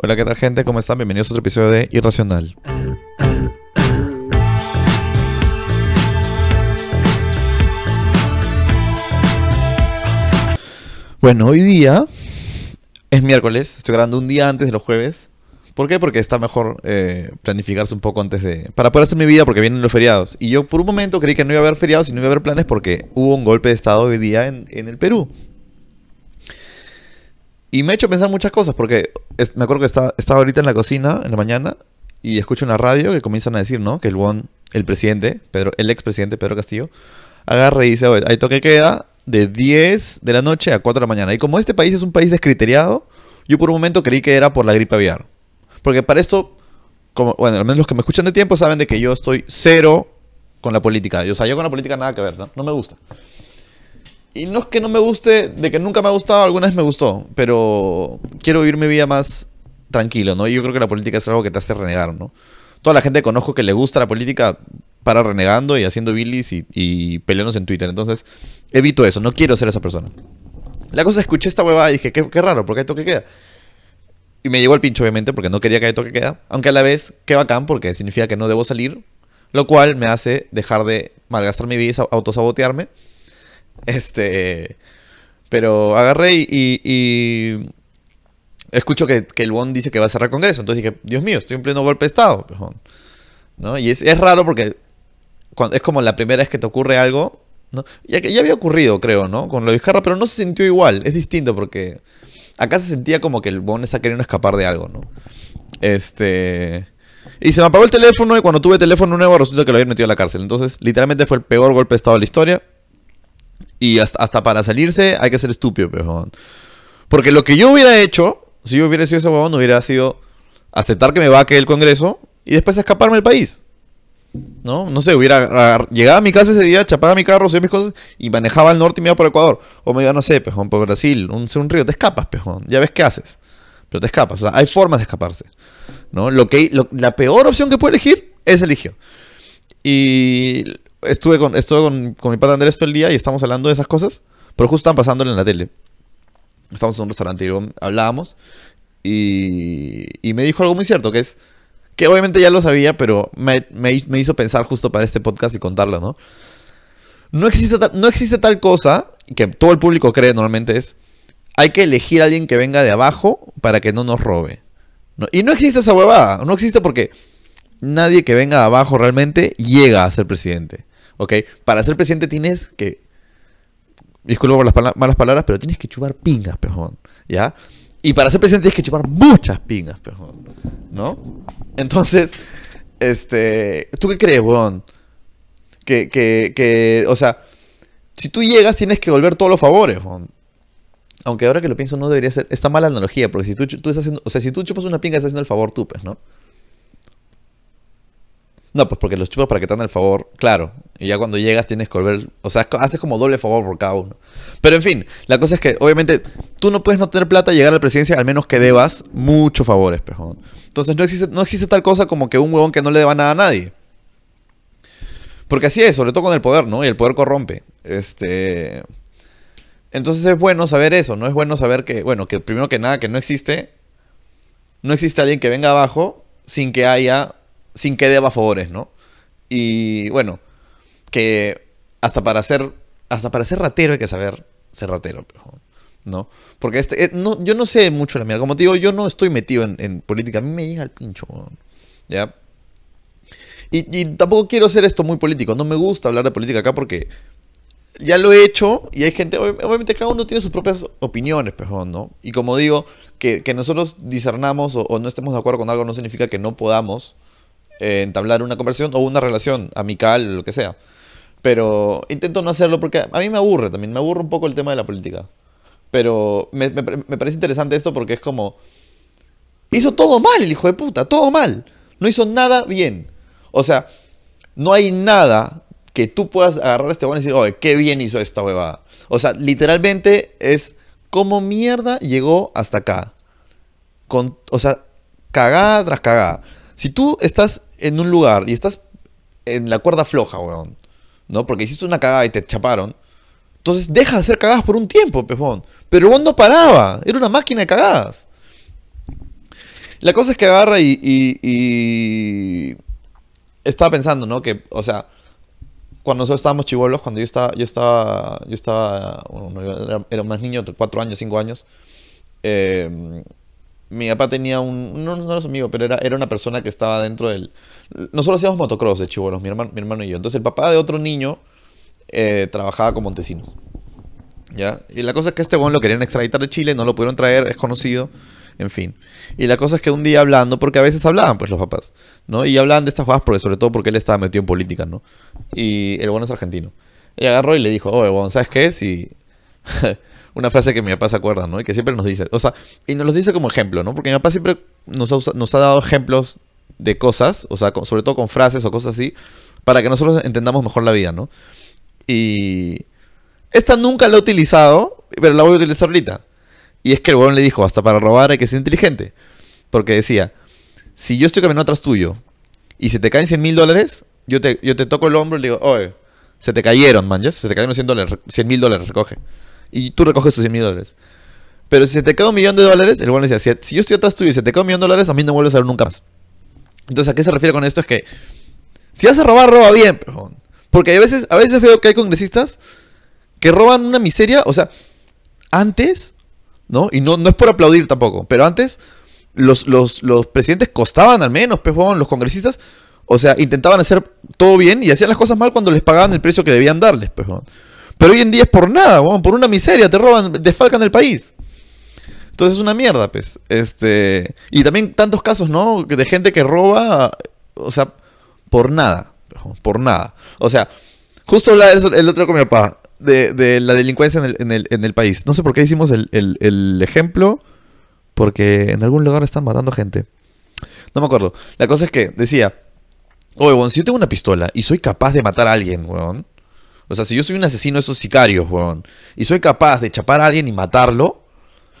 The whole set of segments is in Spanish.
Hola, ¿qué tal gente? ¿Cómo están? Bienvenidos a otro episodio de Irracional. Bueno, hoy día es miércoles, estoy grabando un día antes de los jueves. ¿Por qué? Porque está mejor eh, planificarse un poco antes de... Para poder hacer mi vida porque vienen los feriados. Y yo por un momento creí que no iba a haber feriados y no iba a haber planes porque hubo un golpe de estado hoy día en, en el Perú. Y me ha hecho pensar muchas cosas porque es- me acuerdo que estaba, estaba ahorita en la cocina en la mañana y escucho una radio que comienzan a decir, ¿no? Que el buen, el presidente, Pedro, el expresidente Pedro Castillo, agarra y dice, "Oye, hay toque queda de 10 de la noche a 4 de la mañana. Y como este país es un país descriteriado, yo por un momento creí que era por la gripe aviar. Porque para esto, como, bueno, al menos los que me escuchan de tiempo saben de que yo estoy cero con la política. Yo, o sea, yo con la política nada que ver, ¿no? No me gusta. Y no es que no me guste, de que nunca me ha gustado, alguna vez me gustó, pero quiero vivir mi vida más tranquilo, ¿no? Y yo creo que la política es algo que te hace renegar, ¿no? Toda la gente que conozco que le gusta la política para renegando y haciendo bilis y, y peleándose en Twitter. Entonces, evito eso, no quiero ser esa persona. La cosa escuché esta huevada y dije, qué, qué raro, porque hay toque queda. Y me llegó el pincho, obviamente, porque no quería que haya toque queda. Aunque a la vez, qué bacán, porque significa que no debo salir. Lo cual me hace dejar de malgastar mi vida y sa- autosabotearme. Este. Pero agarré y. y- escucho que, que el Bon dice que va a cerrar Congreso. Entonces dije, Dios mío, estoy en pleno golpe de Estado. pejón", ¿No? Y es, es raro porque cuando, es como la primera vez que te ocurre algo. ¿no? Ya, ya había ocurrido, creo, ¿no? Con lo de Vizcarra, pero no se sintió igual. Es distinto porque acá se sentía como que el Bon está queriendo escapar de algo, ¿no? Este. Y se me apagó el teléfono y cuando tuve teléfono nuevo resulta que lo habían metido a la cárcel. Entonces, literalmente fue el peor golpe de Estado de la historia. Y hasta, hasta para salirse hay que ser estúpido, pejón. Porque lo que yo hubiera hecho, si yo hubiera sido ese huevón, hubiera sido aceptar que me vaque el Congreso y después escaparme del país. ¿No? No sé, hubiera llegado a mi casa ese día, chapaba mi carro, subía mis cosas y manejaba al norte y me iba por Ecuador. O me iba, no sé, pejón, por Brasil, un, un río. Te escapas, pejón. Ya ves qué haces. Pero te escapas. O sea, hay formas de escaparse. ¿No? Lo que, lo- la peor opción que puede elegir es eligió. Y estuve con, estuve con, mi padre Andrés todo el día y estamos hablando de esas cosas, pero justo estaban pasándolo en la tele. Estamos en un restaurante y hablábamos y, me dijo algo muy cierto, que es que obviamente ya lo sabía, pero me, me- hizo pensar justo para este podcast y contarlo, ¿no? No existe, no existe tal cosa que todo el público cree normalmente es hay que elegir a alguien que venga de abajo para que no nos robe. Y no existe esa huevada, no existe porque nadie que venga de abajo realmente llega a ser presidente. ¿Ok? Para ser presidente tienes que. Disculpa por las malas palabras, pero tienes que chupar pingas, pejón. ¿Ya? Y para ser presidente tienes que chupar muchas pingas, pejón. ¿No? Entonces, este. ¿Tú qué crees, weón? Que, que, que. O sea, si tú llegas tienes que volver todos los favores, weón. Aunque ahora que lo pienso no debería ser. Esta mala analogía, porque si tú, tú estás haciendo. O sea, si tú chupas una pinga, estás haciendo el favor tú, pues, ¿no? No, pues porque los chupas para que te hagan el favor, claro. Y ya cuando llegas tienes que volver. O sea, haces como doble favor por cada uno. Pero en fin, la cosa es que, obviamente, tú no puedes no tener plata y llegar a la presidencia al menos que debas muchos favores, pejón. Entonces no existe, no existe tal cosa como que un huevón que no le deba nada a nadie. Porque así es, sobre todo con el poder, ¿no? Y el poder corrompe. Este. Entonces es bueno saber eso, ¿no? Es bueno saber que, bueno, que primero que nada, que no existe. No existe alguien que venga abajo sin que haya. sin que deba favores, ¿no? Y bueno, que hasta para ser. Hasta para ser ratero hay que saber ser ratero, ¿no? Porque este, eh, no, yo no sé mucho la mierda. Como te digo, yo no estoy metido en, política. A mí me llega el pincho. ¿ya? Y, tampoco quiero hacer esto muy político. No me gusta hablar de política acá porque ya lo he hecho y hay gente, ob- obviamente cada uno tiene sus propias opiniones, pejón, ¿no? Y como digo, que, que nosotros discernamos o, o no estemos de acuerdo con algo no significa que no podamos eh, entablar una conversación o una relación amical, lo que sea. Pero intento no hacerlo porque a mí me aburre también, me aburre un poco el tema de la política. Pero me, me- parece interesante esto porque es como... Hizo todo mal hijo de puta, todo mal. No hizo nada bien. O sea, no hay nada que tú puedas agarrar a este weón y decir, oye, qué bien hizo esta huevada. O sea, literalmente es como mierda llegó hasta acá. Con, o sea, cagada tras cagada. Si tú estás en un lugar y estás en la cuerda floja, weón, ¿no? Porque hiciste una cagada y te chaparon. Entonces deja de hacer cagadas por un tiempo, pejón. Pero el no paraba. Era una máquina de cagadas. La cosa es que agarra y, y, estaba pensando, ¿no? Que, o sea, cuando nosotros estábamos chivolos, cuando yo estaba, yo estaba, yo estaba, bueno, era, era, más niño, cuatro años, cinco años, eh, mi papá tenía un, no, no era su amigo, pero era, era una persona que estaba dentro del... Nosotros hacíamos motocross de chivolos, mi hermano, mi hermano y yo. Entonces el papá de otro niño eh, trabajaba con Montesinos. ¿Ya? Y la cosa es que este bueno lo querían extraditar de Chile, no lo pudieron traer, es conocido, en fin. Y la cosa es que un día hablando, porque a veces hablaban pues los papás, ¿no? Y hablaban de estas jugadas, porque, sobre todo porque él estaba metido en política, ¿no? Y el bueno es argentino. Y agarró y le dijo, oye, bueno, ¿sabes qué? Si... una frase que mi papá se acuerda, ¿no? Y que siempre nos dice, o sea, y nos lo dice como ejemplo, ¿no? Porque mi papá siempre nos ha, dado ejemplos de cosas, o sea, sobre todo con frases o cosas así, para que nosotros entendamos mejor la vida, ¿no? Y esta nunca la he utilizado, pero la voy a utilizar ahorita. Y es que el huevón le dijo, hasta para robar hay que ser inteligente. Porque decía, si yo estoy caminando atrás tuyo y se te caen 100 mil dólares, yo te, yo te toco el hombro y le digo, oye, se te cayeron, man, Se te cayeron 100 mil dólares, recoge y tú recoges tus 100 mil dólares. Pero si se te cae un millón de dólares, el bueno decía, si, yo estoy atrás tuyo y se te cae un millón de dólares, a mí no vuelves a ver nunca más. Entonces, ¿a qué se refiere con esto? Es que si vas a robar, roba bien, porque a veces, a veces veo que hay congresistas que roban una miseria, o sea, antes, ¿no? Y no, no es por aplaudir tampoco, pero antes los, los, los presidentes costaban al menos, pues, los congresistas, o sea, intentaban hacer todo bien y hacían las cosas mal cuando les pagaban el precio que debían darles, pues, pero hoy en día es por nada, por una miseria, te roban, desfalcan el país. Entonces es una mierda, pues. Este, y también tantos casos, ¿no? De gente que roba, o sea, por nada. Por nada. O sea, justo el otro con mi papá, de, la delincuencia en el, país. No sé por qué hicimos el, ejemplo, porque en algún lugar están matando gente. No me acuerdo. La cosa es que decía, oye, bueno, si yo tengo una pistola y soy capaz de matar a alguien, weón, o sea, si yo soy un asesino de esos sicarios, weón, y soy capaz de chapar a alguien y matarlo,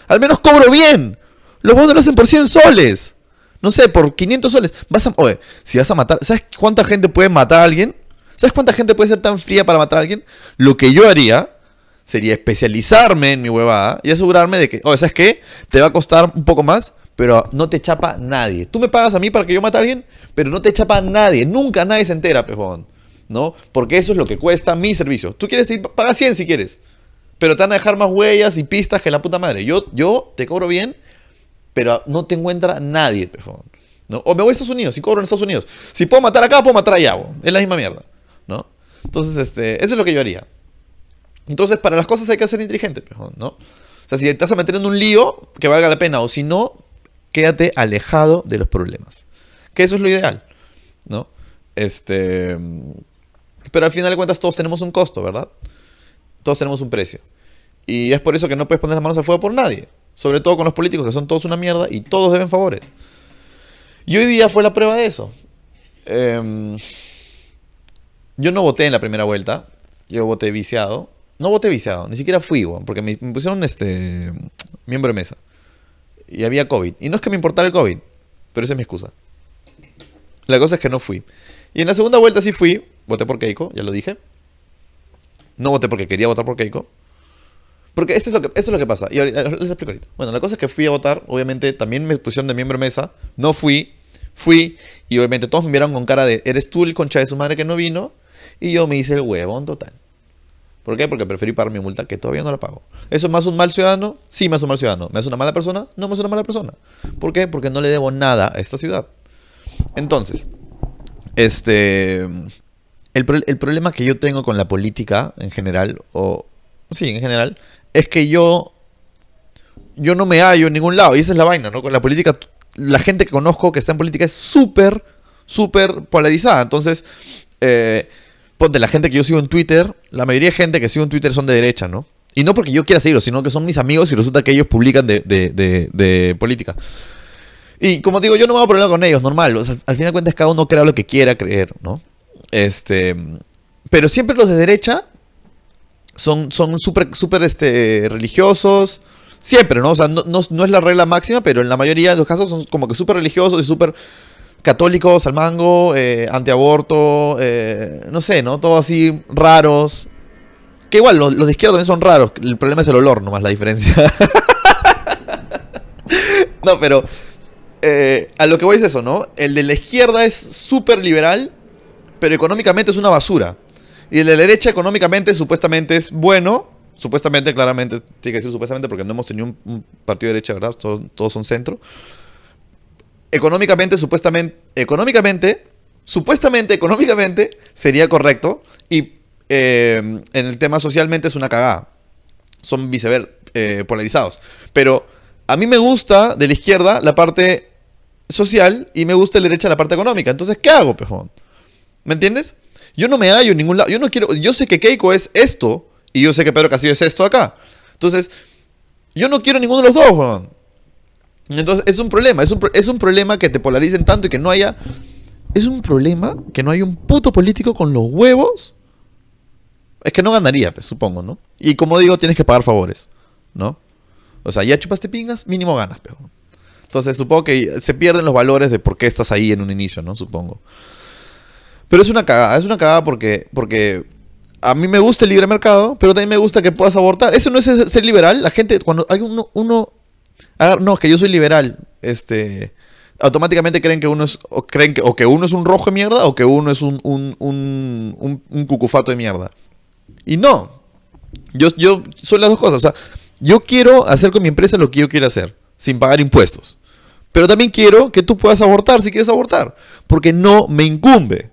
al menos cobro bien. Los buenos lo hacen por 100 soles. No sé, por 500 soles. Vas a, oye, si vas a matar, ¿sabes cuánta gente puede matar a alguien? ¿Sabes cuánta gente puede ser tan fría para matar a alguien? Lo que yo haría sería especializarme en mi huevada y asegurarme de que, oye, ¿sabes qué? Te va a costar un poco más, pero no te chapa nadie. Tú me pagas a mí para que yo mate a alguien, pero no te chapa nadie. Nunca nadie se entera, pejón. ¿No? Porque eso es lo que cuesta mi servicio. Tú quieres ir, paga 100 si quieres. Pero te van a dejar más huellas y pistas que la puta madre. Yo, yo te cobro bien, pero no te encuentra nadie, ¿no? O me voy a Estados Unidos, si cobro en Estados Unidos. Si puedo matar acá, puedo matar allá, es la misma mierda, ¿no? Entonces, este, eso es lo que yo haría. Entonces, para las cosas hay que ser inteligente, ¿no? O sea, si te estás meter en un lío, que valga la pena, o si no, quédate alejado de los problemas. Que eso es lo ideal, ¿no? Este, pero al final de cuentas todos tenemos un costo, ¿verdad? Todos tenemos un precio. Y es por eso que no puedes poner las manos al fuego por nadie. Sobre todo con los políticos, que son todos una mierda y todos deben favores. Y hoy día fue la prueba de eso. Em, yo no voté en la primera vuelta. Yo voté viciado. No voté viciado, ni siquiera fui, porque me, me pusieron este miembro de mesa. Y había COVID. Y no es que me importara el COVID, pero esa es mi excusa. La cosa es que no fui. Y en la segunda vuelta sí fui, voté por Keiko, ya lo dije. No voté porque quería votar por Keiko. Porque eso es lo que, eso es lo que pasa. Y ahorita, les explico ahorita. Bueno, la cosa es que fui a votar, obviamente también me pusieron de miembro de mesa, no fui, fui, y obviamente todos me miraron con cara de, eres tú el concha de su madre que no vino, y yo me hice el huevón total. ¿Por qué? Porque preferí pagar mi multa, que todavía no la pago. ¿Eso me hace un mal ciudadano? Sí, hace un mal ciudadano. ¿Me hace una mala persona? No me hace una mala persona. ¿Por qué? Porque no le debo nada a esta ciudad. Entonces, este. El, problema que yo tengo con la política en general, o. Sí, en general, es que yo. Yo no me hallo en ningún lado. Y esa es la vaina, ¿no? Con la política, la gente que conozco que está en política es súper, súper polarizada. Entonces, eh, ponte, la gente que yo sigo en Twitter, la mayoría de gente que sigo en Twitter son de derecha, ¿no? Y no porque yo quiera seguirlos, sino que son mis amigos y resulta que ellos publican de, de política. Y como digo, yo no me hago problema con ellos, normal. al fin de cuentas, cada uno crea lo que quiera creer, ¿no? Este. Pero siempre los de derecha son súper, súper este, religiosos. Siempre, ¿no? O sea, no, no, es la regla máxima, pero en la mayoría de los casos son como que súper religiosos y súper católicos al mango, eh, antiaborto, eh, no sé, ¿no? Todo así raros. Que igual, los, los de izquierda también son raros. El problema es el olor, nomás la diferencia. no, pero eh, a lo que voy es eso, ¿no? El de la izquierda es súper liberal, pero económicamente es una basura. Y el de la derecha económicamente supuestamente es bueno, supuestamente, claramente, tiene que decir supuestamente porque no hemos tenido un, partido de derecha, ¿verdad? Todos, son centro. Económicamente, supuestamente, económicamente, supuestamente, económicamente sería correcto y eh, en el tema socialmente es una cagada. Son viceversa, eh, polarizados. Pero a mí me gusta de la izquierda la parte social y me gusta de la derecha la parte económica. Entonces, ¿qué hago, pejón? ¿Me entiendes? Yo no me hallo en ningún lado. Yo no quiero. Yo sé que Keiko es esto y yo sé que Pedro Castillo es esto acá. Entonces, yo no quiero ninguno de los dos, weón. Entonces, es un problema. Es un, es un problema que te polaricen tanto y que no haya. Es un problema que no haya un puto político con los huevos. Es que no ganaría, pues, supongo, ¿no? Y como digo, tienes que pagar favores, ¿no? O sea, ya chupaste pingas, mínimo ganas, pero. Entonces, supongo que se pierden los valores de por qué estás ahí en un inicio, ¿no? Supongo. Pero es una cagada, es una cagada porque, porque a mí me gusta el libre mercado, pero también me gusta que puedas abortar. Eso no es ser liberal. La gente, cuando hay uno, uno no, es que yo soy liberal, este, automáticamente creen que uno es, creen que, o que uno es un rojo de mierda o que uno es un, un, un, un, cucufato de mierda. Y no, yo, yo son las dos cosas. O sea, yo quiero hacer con mi empresa lo que yo quiero hacer, sin pagar impuestos. Pero también quiero que tú puedas abortar si quieres abortar, porque no me incumbe.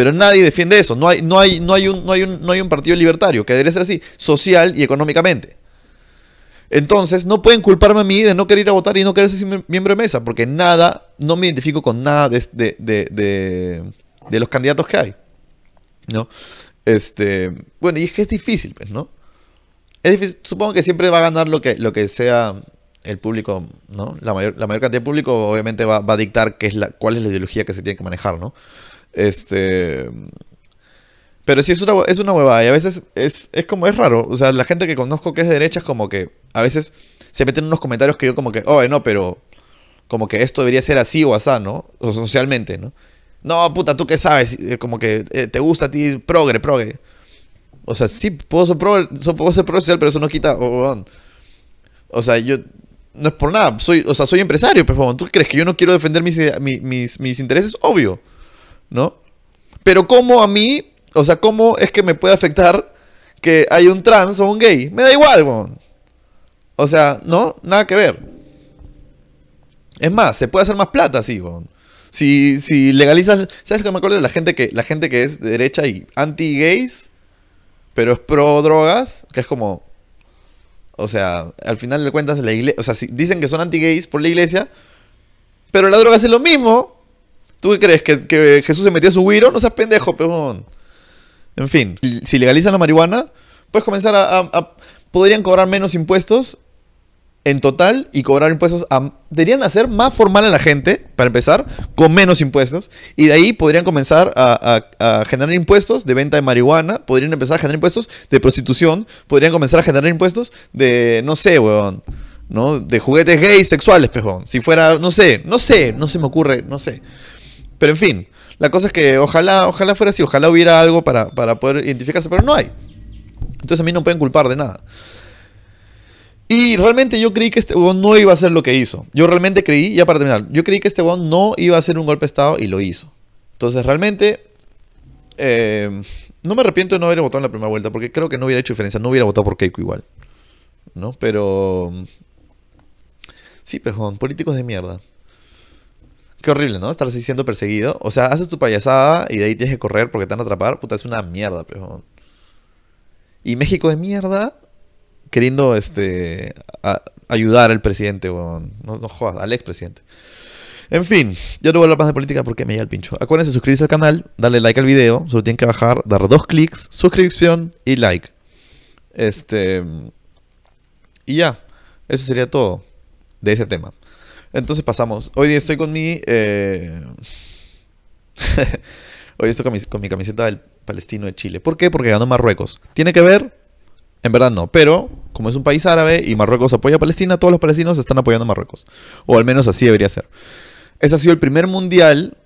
Pero nadie defiende eso. No hay, no hay, no hay, un, no hay, un, no hay un partido libertario, que debería ser así, social y económicamente. Entonces, no pueden culparme a mí de no querer ir a votar y no querer ser miembro de mesa, porque nada, no me identifico con nada de, de, de, los candidatos que hay. ¿No? Este, bueno, y es que es difícil, pues, ¿no? Es difícil, supongo que siempre va a ganar lo que, lo que sea el público, ¿no? La mayor, la mayor cantidad de público obviamente va, va a dictar qué es la, cuál es la ideología que se tiene que manejar, ¿no? Este. Pero sí es una, es una huevada y a veces es, es como, es raro. O sea, la gente que conozco que es de derecha es como que a veces se meten unos comentarios que yo como que, oh, no, pero como que esto debería ser así o así, ¿no? O socialmente, ¿no? No, puta, ¿tú qué sabes? Como que eh, te gusta a ti progre, progre. O sea, sí, puedo ser progre, puedo ser progre social, pero eso no quita... o sea, yo... No es por nada, soy, o sea, soy empresario, pero ¿tú crees que yo no quiero defender mis, mis, mis intereses? Obvio. ¿No? Pero ¿cómo a mí, o sea, cómo es que me puede afectar que hay un trans o un gay? Me da igual, O sea, ¿no? Nada que ver. Es más, se puede hacer más plata así, Si, si legalizas, ¿sabes qué me acuerdo de la gente que la gente que es de derecha y anti-gays, pero es pro drogas, que es como o sea, al final de cuentas la iglesia, o sea, dicen que son anti-gays por la iglesia, pero la droga hace lo mismo, ¿Tú qué crees? ¿Que, Jesús se metía a su guiro? No seas pendejo, peón. En fin, si legalizan la marihuana, puedes comenzar a, podrían cobrar menos impuestos en total y cobrar impuestos deberían hacer más formal a la gente, para empezar, con menos impuestos. Y de ahí podrían comenzar a, generar impuestos de venta de marihuana, podrían empezar a generar impuestos de prostitución, podrían comenzar a generar impuestos de, no sé, weón, ¿no? De juguetes gays sexuales, pejón. Si fuera, no sé, no sé, no se me ocurre, no sé. Pero en fin, la cosa es que ojalá, ojalá fuera así, ojalá hubiera algo para, poder identificarse, pero no hay. Entonces a mí no pueden culpar de nada. Y realmente yo creí que este huevón no iba a hacer lo que hizo. Yo realmente creí, ya para terminar, yo creí que este huevón no iba a hacer un golpe de Estado y lo hizo. Entonces realmente eh, no me arrepiento de no haber votado en la primera vuelta porque creo que no hubiera hecho diferencia. No hubiera votado por Keiko igual. ¿No? Pero... Sí, pejón, políticos de mierda. Qué horrible, ¿no? Estar así siendo perseguido. O sea, haces tu payasada y de ahí tienes que correr porque te van a atrapar. Puta, es una mierda, pero. Y México de mierda, queriendo este ayudar al presidente, weón. No, no jodas, al expresidente. En fin, ya no voy a hablar más de política porque me llega el pincho. Acuérdense de suscribirse al canal, darle like al video. Solo tienen que bajar, dar dos clics, suscripción y like. Este. Y ya. Eso sería todo de ese tema. Entonces pasamos. Hoy estoy con mi. Eh, hoy estoy con mi, camiseta del Palestino de Chile. ¿Por qué? Porque ganó Marruecos. ¿Tiene que ver? En verdad no. Pero, como es un país árabe y Marruecos apoya a Palestina, todos los palestinos están apoyando a Marruecos. O al menos así debería ser. Este ha sido el primer mundial.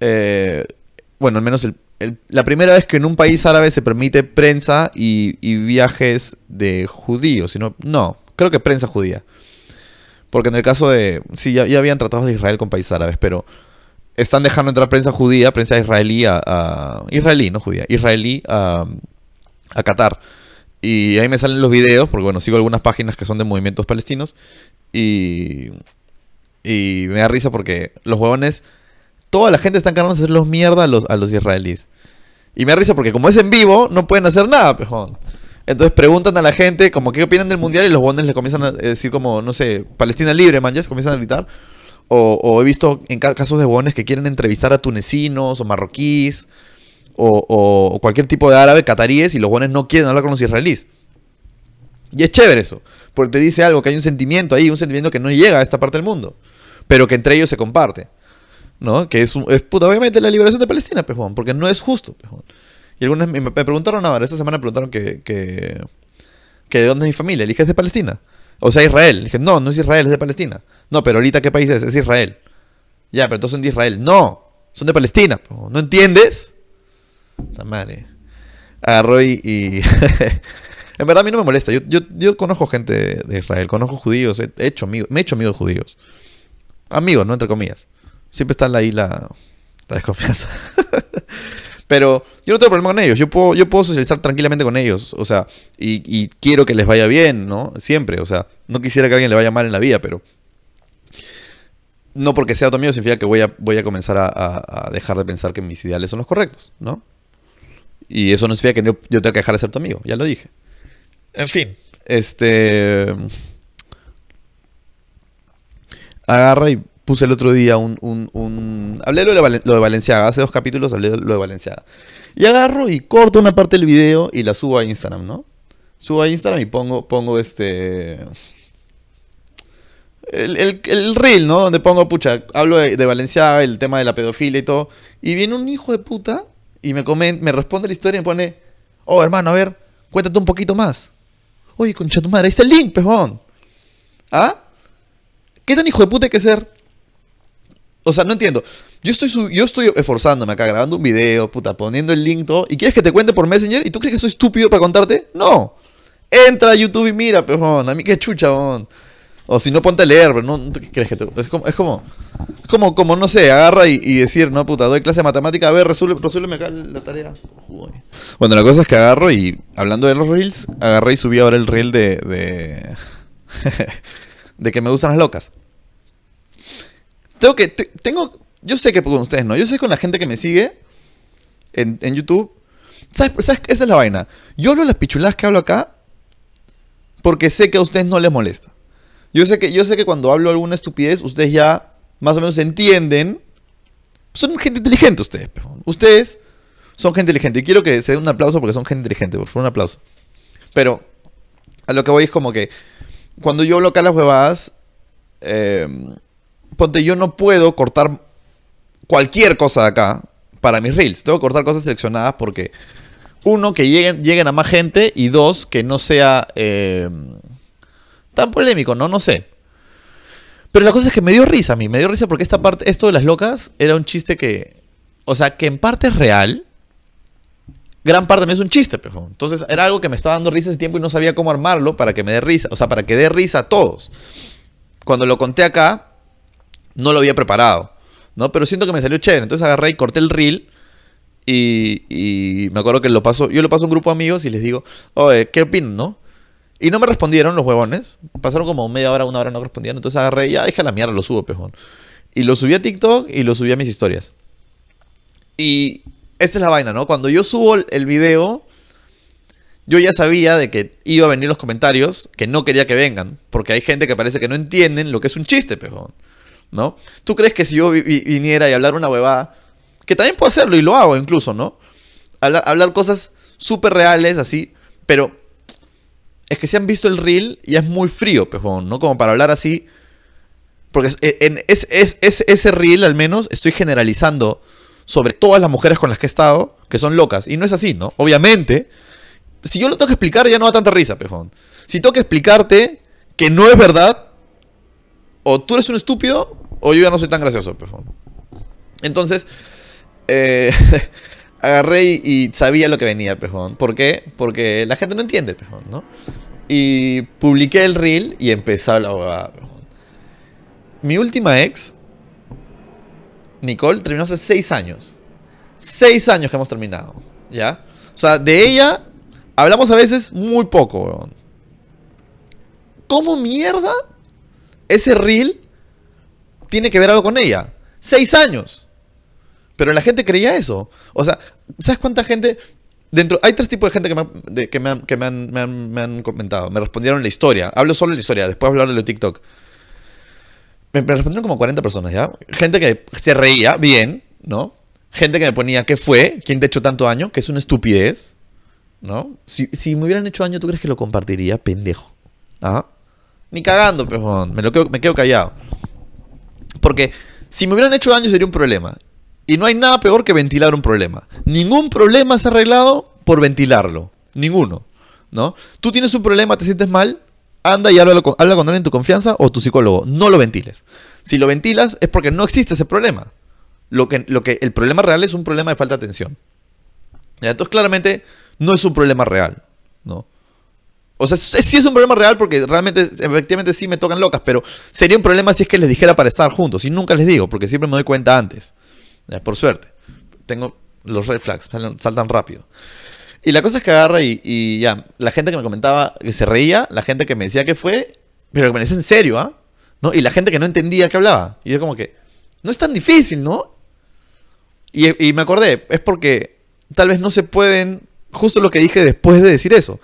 Eh, bueno, al menos la primera vez que en un país árabe se permite prensa y, y viajes de judíos. Sino, no, creo que prensa judía. Porque en el caso de. Sí, ya, habían tratados de Israel con países árabes, pero están dejando entrar prensa judía, prensa israelí a. israelí, no judía. Israelí a, a Qatar. Y ahí me salen los videos, porque bueno, sigo algunas páginas que son de movimientos palestinos. Y. Y me da risa porque los huevones. Toda la gente está encargando de hacerlos mierda a los, a los israelíes. Y me da risa porque como es en vivo, no pueden hacer nada, pejón. Entonces preguntan a la gente como qué opinan del mundial y los huevones les comienzan a decir como, no sé, Palestina libre, man, ya comienzan a gritar. O, he visto en casos de huevones que quieren entrevistar a tunecinos o marroquíes o, cualquier tipo de árabe, cataríes, y los huevones no quieren hablar con los israelíes. Y es chévere eso, porque te dice algo, que hay un sentimiento ahí, un sentimiento que no llega a esta parte del mundo, pero que entre ellos se comparte. ¿no? Que es, es puta, obviamente la liberación de Palestina, pejón, porque no es justo, pejón. Y algunas me, preguntaron ahora, esta semana me preguntaron que, que, de dónde es mi familia. Le dije, es de Palestina. O sea, Israel. Le dije, no, no es Israel, es de Palestina. No, pero ahorita, ¿qué país es? Es Israel. Ya, pero entonces son de Israel. No, son de Palestina. ¿No entiendes? La madre. Agarró y... en verdad a mí no me molesta. Yo, yo, yo conozco gente de Israel, conozco judíos, he hecho amigos, me he hecho amigos judíos. Amigos, no entre comillas. Siempre está ahí la, la desconfianza. Pero yo no tengo problema con ellos. Yo puedo, yo puedo socializar tranquilamente con ellos. O sea, y, quiero que les vaya bien, ¿no? Siempre. O sea, no quisiera que a alguien le vaya mal en la vida, pero. No porque sea tu amigo significa que voy a, voy a comenzar a, dejar de pensar que mis ideales son los correctos, ¿no? Y eso no significa que yo, yo tenga que dejar de ser tu amigo, ya lo dije. En fin, este. Agarra y puse el otro día un... un, Hablé lo de, de Valenciaga, hace dos capítulos hablé lo de Valenciaga. Y agarro y corto una parte del video y la subo a Instagram, ¿no? Subo a Instagram y pongo, pongo este... El, el, reel, ¿no? Donde pongo, pucha, hablo de, Valenciaga, el tema de la pedofilia y todo. Y viene un hijo de puta y me, me responde la historia y me pone, oh, hermano, a ver, cuéntate un poquito más. Oye, concha tu madre, ahí está el link, pejón. ¿Ah? ¿Qué tan hijo de puta hay que ser o sea, no entiendo. Yo estoy, yo estoy esforzándome acá, grabando un video, puta, poniendo el link, todo. ¿Y quieres que te cuente por Messenger? ¿Y tú crees que soy estúpido para contarte? No. Entra a YouTube y mira, pejón. A mí qué chucha, O si no, ponte a leer, pero no, ¿qué crees que te... Es como, es como, como, como, no sé, agarra y, decir, no, puta, doy clase de matemática, a ver, resuelve, resuélveme acá la tarea. Bueno, la cosa es que agarro y, hablando de los reels, agarré y subí ahora el reel de... de, de que me gustan las locas. Tengo que. tengo. Yo sé que con ustedes no. Yo sé con la gente que me sigue en, YouTube. ¿Sabes? ¿Sabes? Esa es la vaina. Yo hablo las pichuladas que hablo acá porque sé que a ustedes no les molesta. Yo sé que, yo sé que cuando hablo alguna estupidez, ustedes ya más o menos entienden. Son gente inteligente ustedes. Ustedes son gente inteligente. Y quiero que se den un aplauso porque son gente inteligente. Por favor, un aplauso. Pero a lo que voy es como que cuando yo hablo acá las huevadas, eh, ponte, yo no puedo cortar cualquier cosa de acá para mis reels. Tengo que cortar cosas seleccionadas porque, uno, que lleguen, lleguen a más gente y dos, que no sea eh, tan polémico, ¿no? No sé. Pero la cosa es que me dio risa a mí, me dio risa porque esta parte, esto de las locas, era un chiste que, o sea, que en parte es real, gran parte mí es un chiste, pero entonces era algo que me estaba dando risa ese tiempo y no sabía cómo armarlo para que me dé risa, o sea, para que dé risa a todos. Cuando lo conté acá, no lo había preparado, ¿no? Pero siento que me salió chévere. Entonces agarré y corté el reel y, me acuerdo que lo paso, yo lo paso a un grupo de amigos y les digo, oye, ¿qué opinan, no? Y no me respondieron los huevones. Pasaron como media hora, una hora no respondían. Entonces agarré y ya, deja la mierda, lo subo, pejón. Y lo subí a TikTok y lo subí a mis historias. Y esta es la vaina, ¿no? Cuando yo subo el video, yo ya sabía de que iba a venir los comentarios que no quería que vengan. Porque hay gente que parece que no entienden lo que es un chiste, pejón. ¿No? ¿Tú crees que si yo viniera y hablar una huevada, que también puedo hacerlo y lo hago incluso, ¿no? Hablar, cosas súper reales así, pero es que si han visto el reel y es muy frío, pejón, ¿no? Como para hablar así. Porque en es, ese reel al menos estoy generalizando sobre todas las mujeres con las que he estado, que son locas. Y no es así, ¿no? Obviamente, si yo lo tengo que explicar ya no da tanta risa, pejón. Si tengo que explicarte que no es verdad, o tú eres un estúpido o yo ya no soy tan gracioso, pejón. Entonces, eh, agarré y, sabía lo que venía, pejón. ¿Por qué? Porque la gente no entiende, pejón, ¿no? Y publiqué el reel y empezó la abogada, pejón. mi última ex, Nicole, terminó hace seis años. Seis años que hemos terminado. ¿Ya? O sea, de ella hablamos a veces muy poco, weón. ¿Cómo mierda ese reel tiene que ver algo con ella? Seis años. Pero la gente creía eso. O sea, ¿sabes cuánta gente? Dentro, hay tres tipos de gente que, me, de- que, me, han, que me, han, me han- me han comentado. Me respondieron la historia. Hablo solo de la historia. Después hablar de TikTok. Me, respondieron como 40 personas, ¿ya? Gente que se reía, bien, ¿no? Gente que me ponía, ¿qué fue? ¿Quién te hecho tanto daño? Que es una estupidez, ¿no? Si, si me hubieran hecho daño, ¿tú crees que lo compartiría? Pendejo. ¿Ah? Ni cagando, pejón. Me, lo quedo, me quedo callado. Porque si me hubieran hecho daño sería un problema. Y no hay nada peor que ventilar un problema. Ningún problema se ha arreglado por ventilarlo. Ninguno. ¿No? Tú tienes un problema, te sientes mal, anda y habla con alguien en tu confianza o tu psicólogo. No lo ventiles. Si lo ventilas es porque no existe ese problema. Lo que, lo que, el problema real es un problema de falta de atención. Entonces, claramente, no es un problema real. ¿no? O sea, sí es un problema real porque realmente, efectivamente, sí me tocan locas, pero sería un problema si es que les dijera para estar juntos. Y nunca les digo, porque siempre me doy cuenta antes. Por suerte. Tengo los red flags, saltan rápido. Y la cosa es que agarra y, ya, la gente que me comentaba que se reía, la gente que me decía que fue, pero que me decía en serio, ¿ah? ¿No? Y la gente que no entendía que hablaba. Y yo como que, no es tan difícil, ¿no? Y me acordé, es porque tal vez no se pueden, justo lo que dije después de decir eso,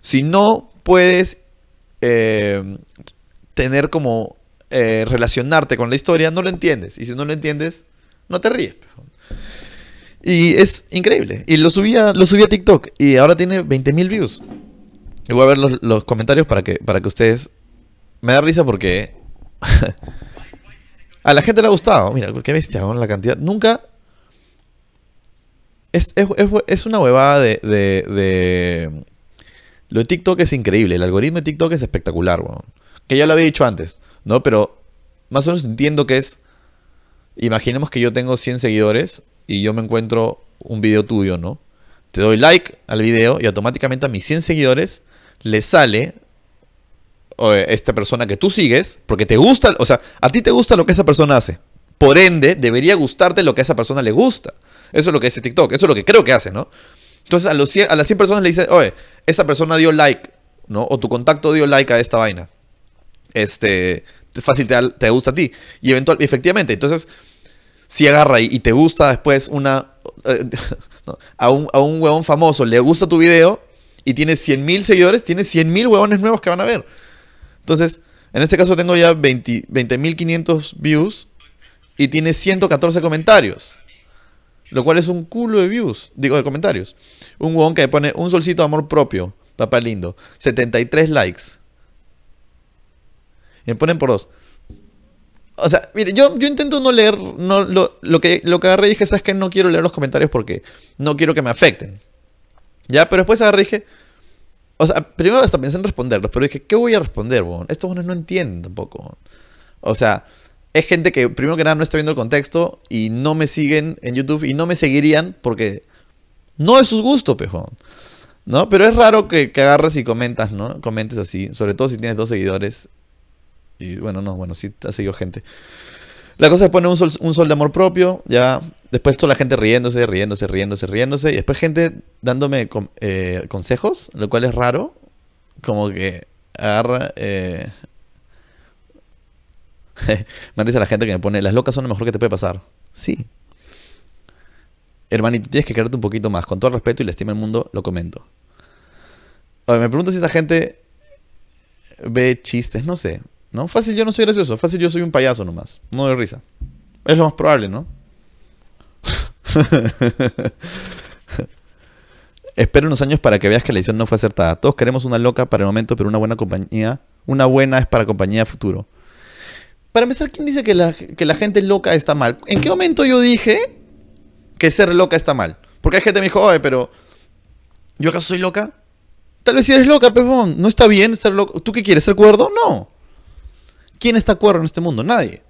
si no puedes eh, tener como eh, relacionarte con la historia, no lo entiendes. Y si no lo entiendes, no te ríes. Y es increíble. Y lo subí a, lo subí a TikTok y ahora tiene 20.000 views. Y voy a ver los, comentarios para que, para que ustedes... Me da risa porque... a la gente le ha gustado. Mira, qué bestia, ¿no? la cantidad. Nunca... Es, es, es- una huevada de- Lo de TikTok es increíble. El algoritmo de TikTok es espectacular, weón. Que ya lo había dicho antes, ¿no? Pero más o menos entiendo que es... Imaginemos que yo tengo 100 seguidores y yo me encuentro un video tuyo, ¿no? Te doy like al video y automáticamente a mis 100 seguidores les sale eh, esta persona que tú sigues porque te gusta, o sea, a ti te gusta lo que esa persona hace. Por ende, debería gustarte lo que a esa persona le gusta. Eso es lo que hace TikTok, eso es lo que creo que hace, ¿no? Entonces a, los 100 a las 100 personas le dice, oye, esa persona dio like, ¿no? O tu contacto dio like a esta vaina. Este, fácil te, gusta a ti. Y eventual, efectivamente, entonces si agarra y, te gusta después una... eh, a, un, a un huevón famoso le gusta tu video y tienes 100.000 seguidores, tienes 100.000 huevones nuevos que van a ver. Entonces, en este caso tengo ya 20 20.500 views y tiene 114 comentarios. Lo cual es un culo de views, digo de comentarios. Un huevón que pone un solcito de amor propio, papá lindo. 73 likes. Y me ponen por dos. O sea, mire, yo, yo intento no leer no, lo, lo que, lo que agarré y dije, ¿sabes qué? No quiero leer los comentarios porque no quiero que me afecten. Ya, pero después agarré y dije, o sea, primero hasta pensé en responderlos, pero dije, ¿qué voy a responder, weón? Estos buenos no entienden tampoco. O sea, es gente que primero que nada no está viendo el contexto y no me siguen en YouTube y no me seguirían porque no es su gusto, pejón. ¿No? Pero es raro que, que agarres y comentas, ¿no? Comentes así, sobre todo si tienes dos seguidores. Y bueno, no, bueno, sí ha seguido gente. La cosa es poner un sol, un sol de amor propio, ya. Después toda la gente riéndose, riéndose, riéndose, riéndose. Y después gente dándome eh, consejos, lo cual es raro. Como que agarra. Eh... me dice la gente que me pone: Las locas son lo mejor que te puede pasar. Sí. Hermanito, tienes que quererte un poquito más. Con todo el respeto y la estima del mundo, lo comento. Oye, me pregunto si esa gente ve chistes, no sé. ¿No? Fácil, yo no soy gracioso. Fácil, yo soy un payaso nomás. No doy risa. Es lo más probable, ¿no? Espera unos años para que veas que la edición no fue acertada. Todos queremos una loca para el momento, pero una buena compañía. Una buena es para compañía futuro. Para empezar, ¿quién dice que la, que la gente loca está mal? ¿En qué momento yo dije que ser loca está mal? Porque hay gente que me dijo, oye, pero ¿yo acaso soy loca? Tal vez si eres loca, pepón. No está bien estar loco. ¿Tú qué quieres? ¿Ser cuerdo? No. ¿Quién está cuerdo en este mundo? Nadie.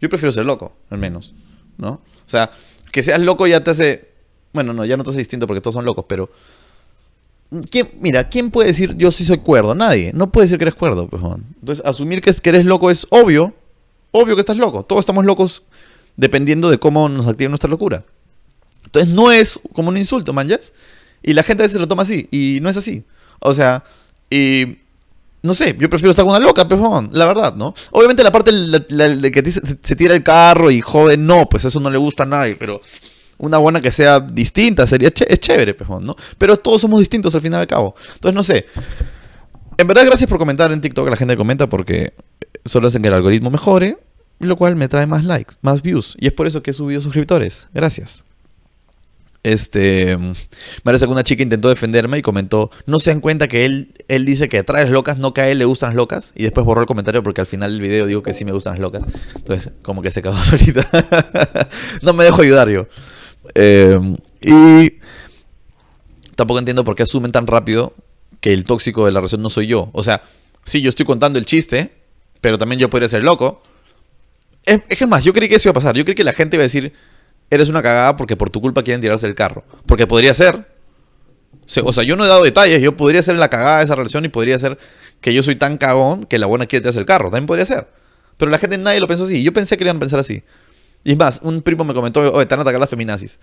Yo prefiero ser loco, al menos. ¿No? O sea, que seas loco ya te hace. Bueno, no, ya no te hace distinto porque todos son locos, pero. ¿Quién, mira, ¿quién puede decir yo sí soy cuerdo? Nadie. No puede decir que eres cuerdo, pejón. Entonces, asumir que, es, que eres loco es obvio. Obvio que estás loco. Todos estamos locos dependiendo de cómo nos activa nuestra locura. Entonces no es como un insulto, man, Y la gente a veces lo toma así, y no es así. O sea, y no sé, yo prefiero estar con una loca, pero la verdad, ¿no? Obviamente la parte de que se, tira el carro y joven, no, pues eso no le gusta a nadie, pero una buena que sea distinta sería es chévere, pejón, ¿no? Pero todos somos distintos al fin y al cabo. Entonces, no sé. En verdad, gracias por comentar en TikTok, la gente comenta porque solo hacen que el algoritmo mejore, lo cual me trae más likes, más views. Y es por eso que he subido suscriptores. Gracias. Este, me parece que una chica intentó defenderme y comentó, no se dan cuenta que él, él dice que atrae las locas, no que a él le gustan las locas, y después borró el comentario porque al final del video digo que sí me gustan las locas. Entonces, como que se cagó solita. no me dejo ayudar yo. Eh, y tampoco entiendo por qué asumen tan rápido que el tóxico de la relación no soy yo. O sea, sí, yo estoy contando el chiste, pero también yo podría ser loco. Es, es más, yo creí que eso iba a pasar. Yo creí que la gente iba a decir, eres una cagada porque por tu culpa quieren tirarse del carro. Porque podría ser. O sea, yo no he dado detalles. Yo podría ser la cagada de esa relación y podría ser que yo soy tan cagón que la buena quiere tirarse del carro. También podría ser. Pero la gente nadie lo pensó así. Yo pensé que iban a pensar así. Y es más, un primo me comentó, oye, te van a las feminazis.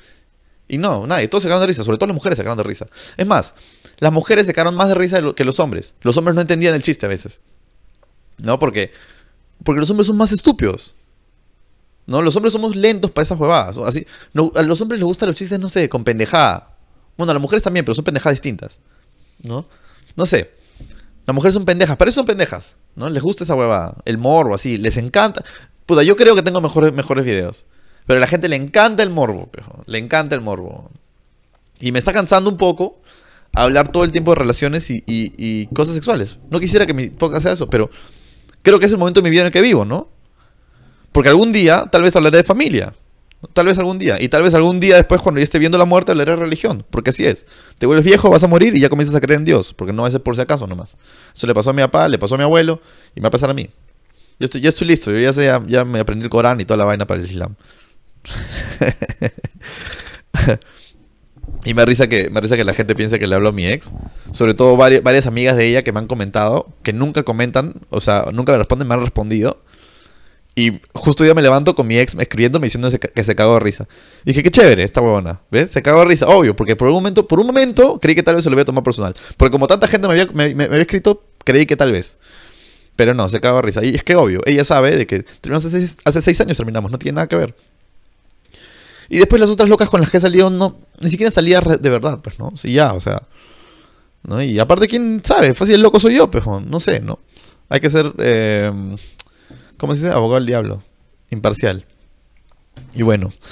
Y no, nadie, todos se quedaron de risa, sobre todo las mujeres se quedaron de risa. Es más, las mujeres se quedaron más de risa que los hombres. Los hombres no entendían el chiste a veces. ¿No? Porque, porque los hombres son más estúpidos. ¿No? Los hombres somos lentos para esas huevadas. Así, a los hombres les gustan los chistes, no sé, con pendejada. Bueno, a las mujeres también, pero son pendejadas distintas. ¿No? No sé. Las mujeres son pendejas, pero eso son pendejas. ¿No? Les gusta esa huevada. El morbo, así. Les encanta. Puta, yo creo que tengo mejores, mejores videos. Pero a la gente le encanta el morbo, le encanta el morbo. Y me está cansando un poco hablar todo el tiempo de relaciones y, cosas sexuales. No quisiera que mi podcast sea eso, pero creo que es el momento de mi vida en el que vivo, ¿no? Porque algún día tal vez hablaré de familia. Tal vez algún día. Y tal vez algún día después, cuando ya esté viendo la muerte, hablaré de religión. Porque así es. Te vuelves viejo, vas a morir y ya comienzas a creer en Dios. Porque no va a ser por si acaso nomás. Eso le pasó a mi papá, le pasó a mi abuelo y me va a pasar a mí. Yo estoy, ya listo, yo ya, sé, ya, me aprendí el Corán y toda la vaina para el Islam. y me risa que me risa que la gente piense que le hablo a mi ex. Sobre todo varias, amigas de ella que me han comentado, que nunca comentan, o sea, nunca me responden, me han respondido. Y justo yo me levanto con mi ex escribiéndome diciendo que se cagó de risa. Y dije, qué chévere esta huevona. ¿Ves? Se cagó de risa. Obvio, porque por un momento, por un momento creí que tal vez se lo voy a tomar personal. Porque como tanta gente me había, escrito, creí que tal vez. Pero no, se acaba de risa. Y es que obvio, ella sabe de que terminamos hace seis, años, terminamos, no tiene nada que ver. Y después las otras locas con las que he salido, no, ni siquiera salía de verdad, pues, ¿no? Sí, ya, o sea. ¿no? Y aparte, ¿quién sabe? Fácil el loco soy yo, pues, no sé, ¿no? Hay que ser, eh, ¿cómo se dice? Abogado del diablo. Imparcial. Y bueno.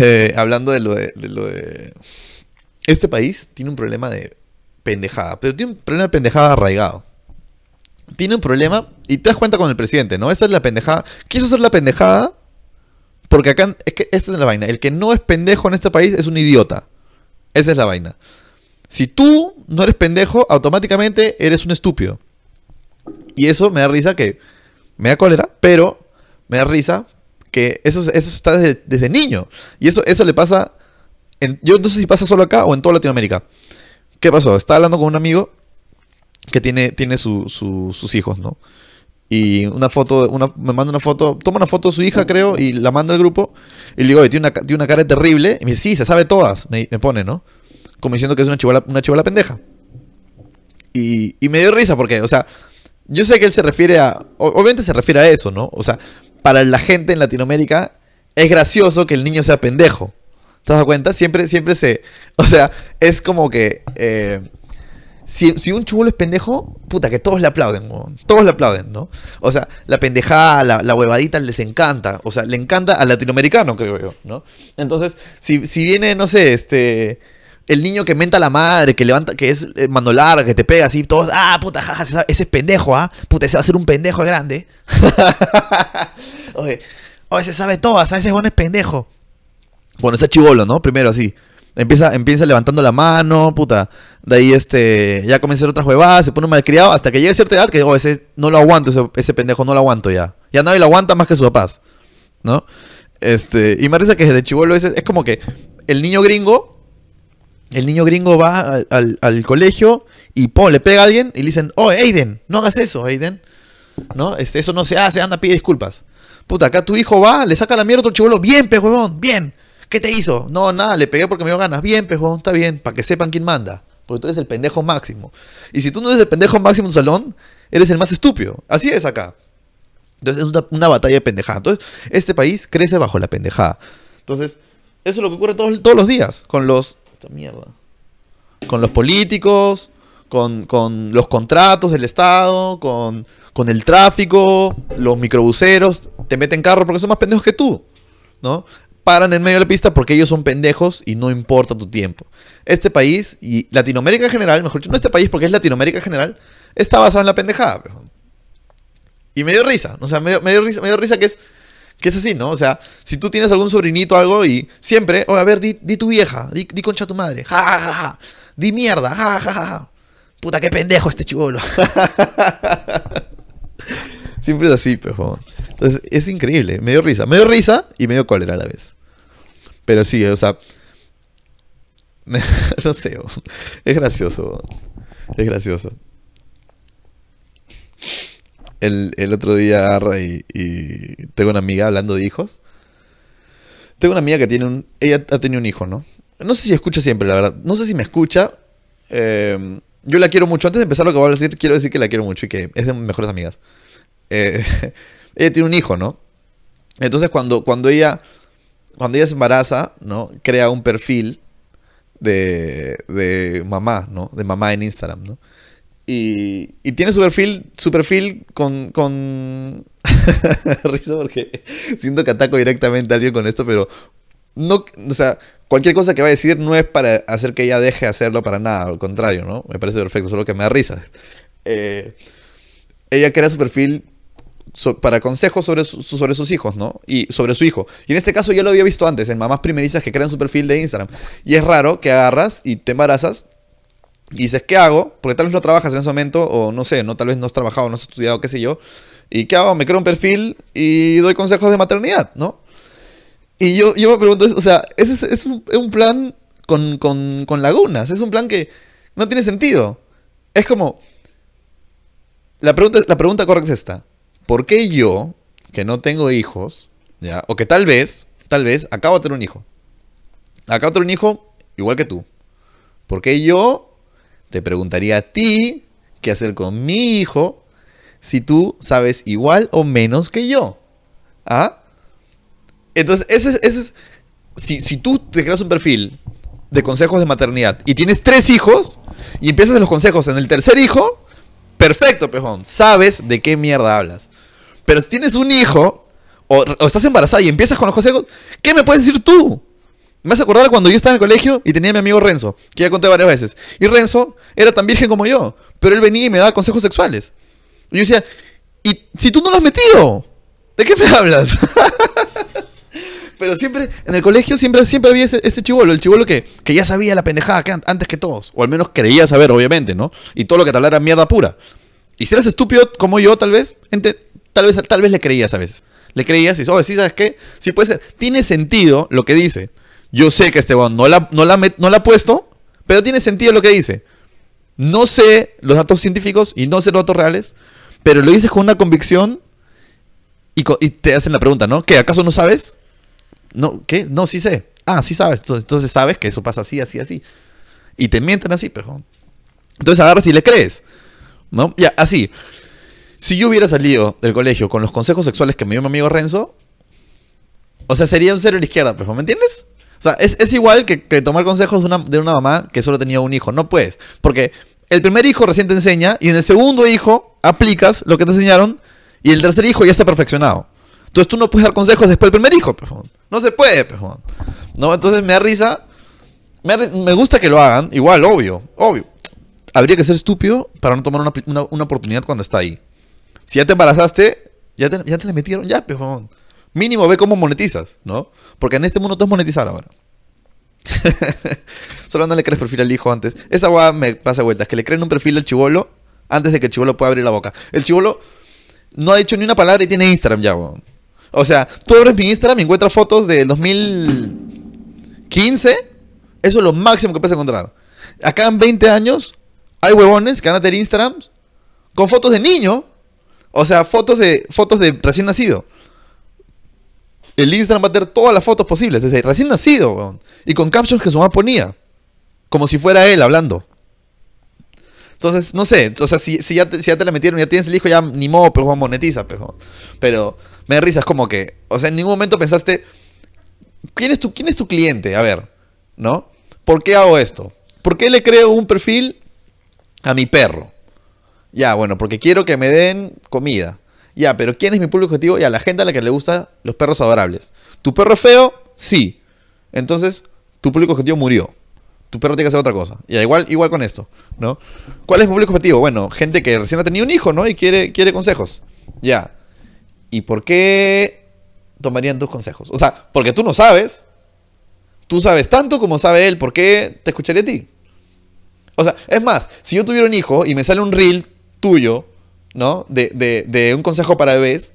Eh, hablando de lo de, de lo de... Este país tiene un problema de pendejada, pero tiene un problema de pendejada arraigado tiene un problema y te das cuenta con el presidente, ¿no? Esa es la pendejada. Quiso hacer la pendejada porque acá es que esta es la vaina. El que no es pendejo en este país es un idiota. Esa es la vaina. Si tú no eres pendejo, automáticamente eres un estúpido. Y eso me da risa que me da cólera, pero me da risa que eso, eso está desde, niño. Y eso, eso le pasa, en, yo no sé si pasa solo acá o en toda Latinoamérica. ¿Qué pasó? Estaba hablando con un amigo que tiene, tiene sus hijos, ¿no? Y una foto, una, me manda una foto, toma una foto de su hija, creo, y la manda al grupo. Y le digo, oye, tiene una, tiene una cara terrible. Y me dice, sí, se sabe todas, me, pone, ¿no? Como diciendo que es una chivola, una chivola pendeja. Y, y me dio risa porque, o sea, yo sé que él se refiere a. Obviamente se refiere a eso, ¿no? O sea, para la gente en Latinoamérica es gracioso que el niño sea pendejo. ¿Te das cuenta? Siempre, siempre se. O sea, es como que. Eh, si, un chubulo es pendejo, puta, que todos le aplauden, todos le aplauden, ¿no? O sea, la pendejada, la, huevadita les encanta, o sea, le encanta al latinoamericano, creo yo, ¿no? Entonces, si, viene, no sé, este, el niño que menta a la madre, que levanta, que es eh, mano larga, que te pega así, todos, ah, puta, jaja, ese es pendejo, ¿ah? Puta, ese va a ser un pendejo grande. oye, oye, se sabe todo, ¿sabes? Ese bueno es pendejo. Bueno, ese chivolo, ¿no? Primero así. Empieza, empieza levantando la mano, puta. De ahí este, ya comienza a hacer otras se pone malcriado, hasta que llegue a cierta edad que oh, ese no lo aguanto, ese, pendejo no lo aguanto ya. Ya nadie lo aguanta más que sus papás. ¿No? Este, y me parece que desde chivolo es, es como que el niño gringo, el niño gringo va al, colegio y le pega a alguien y le dicen, oh, Aiden, no hagas eso, Aiden. ¿no? Este, eso no se hace, anda, pide disculpas. Puta, acá tu hijo va, le saca la mierda a otro chivolo, bien, pe huevón, bien. ¿Qué te hizo? No, nada, le pegué porque me dio ganas. Bien, pe huevón, está bien, para que sepan quién manda. Porque tú eres el pendejo máximo. Y si tú no eres el pendejo máximo en tu salón, eres el más estúpido. Así es acá. Entonces es una, batalla de pendejada. Entonces, este país crece bajo la pendejada. Entonces, eso es lo que ocurre todos, todos los días con los... Esta mierda. Con los políticos, con, con los contratos del Estado, con, con el tráfico, los microbuseros, te meten carro porque son más pendejos que tú, ¿no? Paran en medio de la pista porque ellos son pendejos y no importa tu tiempo. Este país y Latinoamérica en general, mejor dicho, no este país porque es Latinoamérica en general, está basado en la pendejada. pero- Y me dio risa, o sea, me dio, risa, me dio risa que es, que es así, ¿no? O sea, si tú tienes algún sobrinito o algo y siempre, oye, a ver, di, tu vieja, di, di concha a tu madre, ja, ja, ja, ja, di mierda, ja, ja, ja, ja. Puta, qué pendejo este chivolo. Siempre es así, pero Entonces, es increíble. Me dio risa. Me dio risa y me dio cólera a la vez. Pero sí, o sea. me- no sé. Es gracioso. Es gracioso. El, el otro día agarra y, tengo una amiga hablando de hijos. Tengo una amiga que tiene un. Ella ha tenido un hijo, ¿no? No sé si escucha siempre, la verdad. No sé si me escucha. Eh, yo la quiero mucho. Antes de empezar lo que voy a decir, quiero decir que la quiero mucho y que es de mis mejores amigas. Eh, ella tiene un hijo, ¿no? Entonces cuando, cuando ella cuando ella se embaraza, ¿no? Crea un perfil de, de mamá, ¿no? De mamá en Instagram, ¿no? Y, y tiene su perfil, su perfil con... con... Risa porque siento que ataco directamente a alguien con esto, pero no, o sea, cualquier cosa que va a decir no es para hacer que ella deje de hacerlo para nada, al contrario, ¿no? Me parece perfecto, solo que me da risa. Eh, ella crea su perfil para consejos sobre, su- sobre sus hijos, ¿no? Y sobre su hijo. Y en este caso ya lo había visto antes, en mamás primerizas que crean su perfil de Instagram. Y es raro que agarras y te embarazas y dices, ¿qué hago? Porque tal vez no trabajas en ese momento, o no sé, no tal vez no has trabajado, no has estudiado, qué sé yo. ¿Y qué hago? Me creo un perfil y doy consejos de maternidad, ¿no? Y yo, yo me pregunto, o sea, ese es, es un, plan con, con, con lagunas, es un plan que no tiene sentido. Es como, la pregunta, la pregunta correcta es esta. ¿Por qué yo, que no tengo hijos, ya, o que tal vez, tal vez, acabo de tener un hijo? Acabo de tener un hijo igual que tú. ¿Por qué yo te preguntaría a ti qué hacer con mi hijo si tú sabes igual o menos que yo? ¿Ah? Entonces, ese, es- ese es. Si, si tú te creas un perfil de consejos de maternidad y tienes tres hijos y empiezas los consejos en el tercer hijo, perfecto, pejón. Sabes de qué mierda hablas. Pero si tienes un hijo o, o estás embarazada y empiezas con los consejos, ¿qué me puedes decir tú? Me vas a acordar cuando yo estaba en el colegio y tenía a mi amigo Renzo, que ya conté varias veces. Y Renzo era tan virgen como yo, pero él venía y me daba consejos sexuales. Y yo decía, ¿y si tú no lo has metido? ¿De qué me hablas? Pero siempre, en el colegio siempre, siempre había ese, ese chivolo, el chivolo que, que ya sabía la pendejada antes que todos. O al menos creía saber, obviamente, ¿no? Y todo lo que te hablara mierda pura. Y si eres estúpido como yo, tal vez, tal vez, tal vez le creías a veces. Le creías y dices, oh, sí, ¿sabes qué? Sí puede ser. Tiene sentido lo que dice. Yo sé que este weón no la, no, la no la ha puesto, pero tiene sentido lo que dice. No sé los datos científicos y no sé los datos reales, pero lo dices con una convicción y, co- y te hacen la pregunta, ¿no? ¿Qué? ¿Acaso no sabes? No, ¿qué? No, sí sé. Ah, sí sabes. Entonces, entonces sabes que eso pasa así, así, así. Y te mienten así, pero... Entonces agarras y le crees. ¿No? Ya, así. Si yo hubiera salido del colegio con los consejos sexuales que me dio mi amigo Renzo, o sea, sería un cero a la izquierda, pero ¿me entiendes? O sea, es, igual que, tomar consejos de una, de una mamá que solo tenía un hijo. No puedes. Porque el primer hijo recién te enseña y en el segundo hijo aplicas lo que te enseñaron y el tercer hijo ya está perfeccionado. Entonces tú no puedes dar consejos después del primer hijo, pejón. No se puede, pejón. ¿No? Entonces me da risa. Me, me gusta que lo hagan. Igual, obvio, obvio. Habría que ser estúpido para no tomar una, una- una oportunidad cuando está ahí. Si ya te embarazaste, ya te, ya le metieron, ya, pejón. Mínimo ve cómo monetizas, ¿no? Porque en este mundo todo es monetizar ahora. Solo no le crees perfil al hijo antes. Esa guada me pasa vueltas, que le creen un perfil al chivolo antes de que el chivolo pueda abrir la boca. El chivolo no ha dicho ni una palabra y tiene Instagram ya, weón. O sea, tú abres mi Instagram y encuentras fotos del 2015. Eso es lo máximo que puedes encontrar. Acá en 20 años hay huevones que van a tener Instagrams con fotos de niño O sea, fotos de, fotos de recién nacido. El Instagram va a tener todas las fotos posibles, desde recién nacido, weón. Y con captions que su mamá ponía. Como si fuera él hablando. Entonces, no sé, o sea, si, si, ya, te, si ya te la metieron, ya tienes el hijo, ya ni modo, pero monetiza, pero, pero me da risa, es como que, o sea, en ningún momento pensaste, ¿quién es tu, quién es tu cliente? A ver, ¿no? ¿Por qué hago esto? ¿Por qué le creo un perfil a mi perro? Ya, bueno, porque quiero que me den comida. Ya, pero ¿quién es mi público objetivo? Ya, la gente a la que le gustan los perros adorables. ¿Tu perro es feo? Sí. Entonces, tu público objetivo murió. Tu perro tiene que hacer otra cosa. Ya, igual, igual con esto, ¿no? ¿Cuál es mi público objetivo? Bueno, gente que recién ha tenido un hijo, ¿no? Y quiere, quiere consejos. Ya. ¿Y por qué tomarían tus consejos? O sea, porque tú no sabes. Tú sabes tanto como sabe él. ¿Por qué te escucharía a ti? O sea, es más, si yo tuviera un hijo y me sale un reel tuyo, ¿no? De, de, de un consejo para bebés,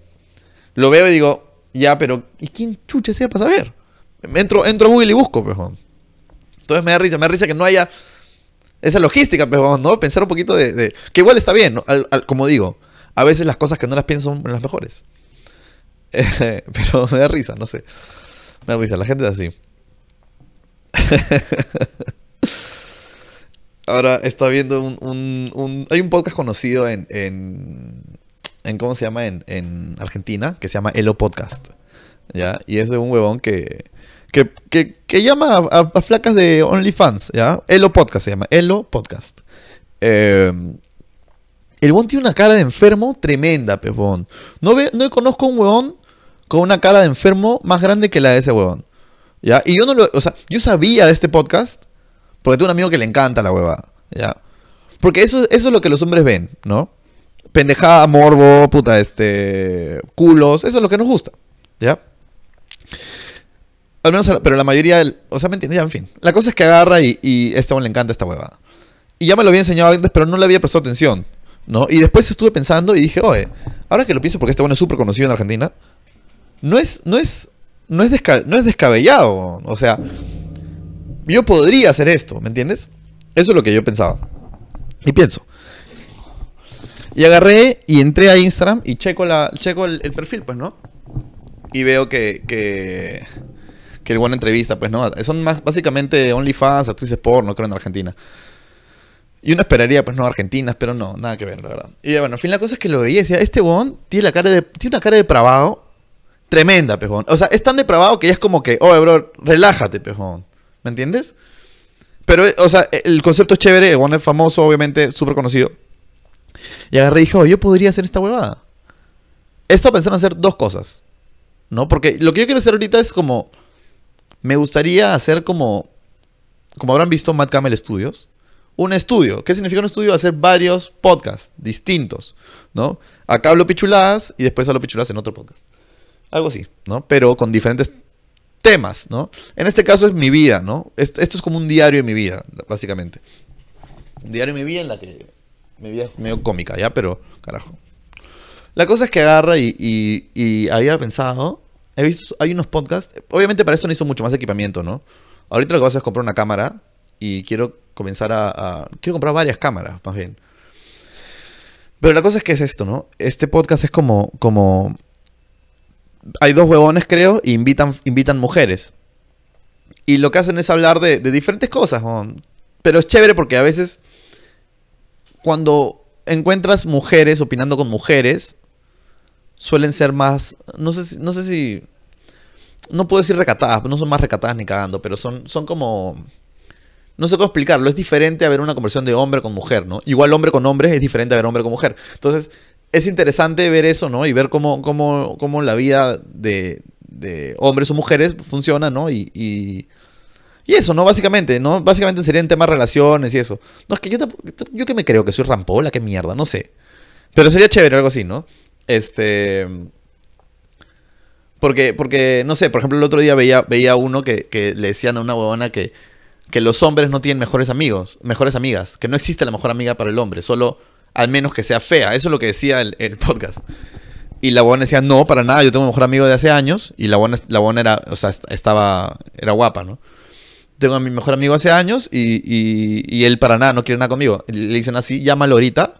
lo veo y digo, ya, pero ¿y quién chucha sea para saber? Entro, entro a Google y busco, pejón. Entonces me da risa, me da risa que no haya esa logística, pejón, ¿no? Pensar un poquito de... que igual está bien, ¿no? como digo, a veces las cosas que no las pienso son las mejores. Pero me da risa, no sé. Me da risa, la gente es así. Ahora está viendo un, Hay un podcast conocido en, en, ¿Cómo se llama? En, en, Argentina, que se llama Elo Podcast. ¿Ya? Y es de un huevón que. Que, que, que llama a, flacas de OnlyFans, ¿ya? Elo Podcast se llama, Elo Podcast. Eh, el huevón tiene una cara de enfermo tremenda, pejón. No, ve, no conozco un huevón con una cara de enfermo más grande que la de ese huevón. ¿Ya? Y yo no lo. O sea, yo sabía de este podcast porque tengo un amigo que le encanta la huevada. ¿Ya? Porque eso, eso es lo que los hombres ven, ¿no? Pendejada, morbo, puta, este. culos. Eso es lo que nos gusta. ¿Ya? Al menos, pero la mayoría. O sea, ¿me entiendes? Ya, en fin. La cosa es que agarra y, y este le encanta esta huevada. Y ya me lo había enseñado antes, pero no le había prestado atención. ¿no? Y después estuve pensando y dije, oye, ahora que lo pienso, porque este bueno es súper conocido en Argentina, no es, no es, no es, desca no es descabellado. O sea, yo podría hacer esto, ¿me entiendes? Eso es lo que yo pensaba. Y pienso. Y agarré y entré a Instagram y checo, la, checo el, el perfil, pues, ¿no? Y veo que, que, que el buena entrevista, pues, ¿no? Son más, básicamente OnlyFans, actrices porno, creo, en Argentina. Y uno esperaría, pues, no, argentinas, pero no, nada que ver, la verdad. Y bueno, al fin la cosa es que lo veía y decía, este weón tiene, la cara de, tiene una cara de depravado tremenda, pejón. O sea, es tan depravado que ya es como que, oh, bro, relájate, pejón. ¿Me entiendes? Pero, o sea, el concepto es chévere, el weón es famoso, obviamente, súper conocido. Y agarré y dije, oh, yo podría hacer esta huevada. He estado pensando en hacer dos cosas, ¿no? Porque lo que yo quiero hacer ahorita es como, me gustaría hacer como, como habrán visto Mad Camel Studios un estudio. ¿Qué significa un estudio? Hacer varios podcasts distintos, ¿no? Acá hablo pichuladas y después hablo pichuladas en otro podcast. Algo así, ¿no? Pero con diferentes temas, ¿no? En este caso es mi vida, ¿no? Esto es como un diario de mi vida, básicamente. Un diario de mi vida en la que mi vida es medio cómica, ¿ya? Pero, carajo. La cosa es que agarra y, y, y había pensado, he visto, hay unos podcasts, obviamente para esto necesito mucho más equipamiento, ¿no? Ahorita lo que voy a hacer es comprar una cámara y quiero comenzar a, a, Quiero comprar varias cámaras, más bien. Pero la cosa es que es esto, ¿no? Este podcast es como... como hay dos huevones, creo, y invitan, invitan mujeres. Y lo que hacen es hablar de, diferentes cosas. Pero es chévere porque a veces... Cuando encuentras mujeres opinando con mujeres, suelen ser más... No sé si... No, sé si, no puedo decir recatadas, no son más recatadas ni cagando, pero son, son como no sé cómo explicarlo, es diferente a ver una conversación de hombre con mujer, ¿no? Igual hombre con hombre es diferente a ver hombre con mujer. Entonces, es interesante ver eso, ¿no? Y ver cómo, cómo, cómo la vida de, de, hombres o mujeres funciona, ¿no? Y, y, y, eso, ¿no? Básicamente, ¿no? Básicamente serían temas relaciones y eso. No, es que yo, yo que me creo que soy rampola, qué mierda, no sé. Pero sería chévere algo así, ¿no? Este... Porque, porque, no sé, por ejemplo, el otro día veía, veía uno que, que le decían a una huevona que que los hombres no tienen mejores amigos, mejores amigas, que no existe la mejor amiga para el hombre, solo al menos que sea fea. Eso es lo que decía el, podcast. Y la buena decía, no, para nada, yo tengo un mejor amigo de hace años. Y la buena, la era, o sea, estaba, era guapa, ¿no? Tengo a mi mejor amigo hace años y, y, él para nada no quiere nada conmigo. Le dicen así, llámalo ahorita,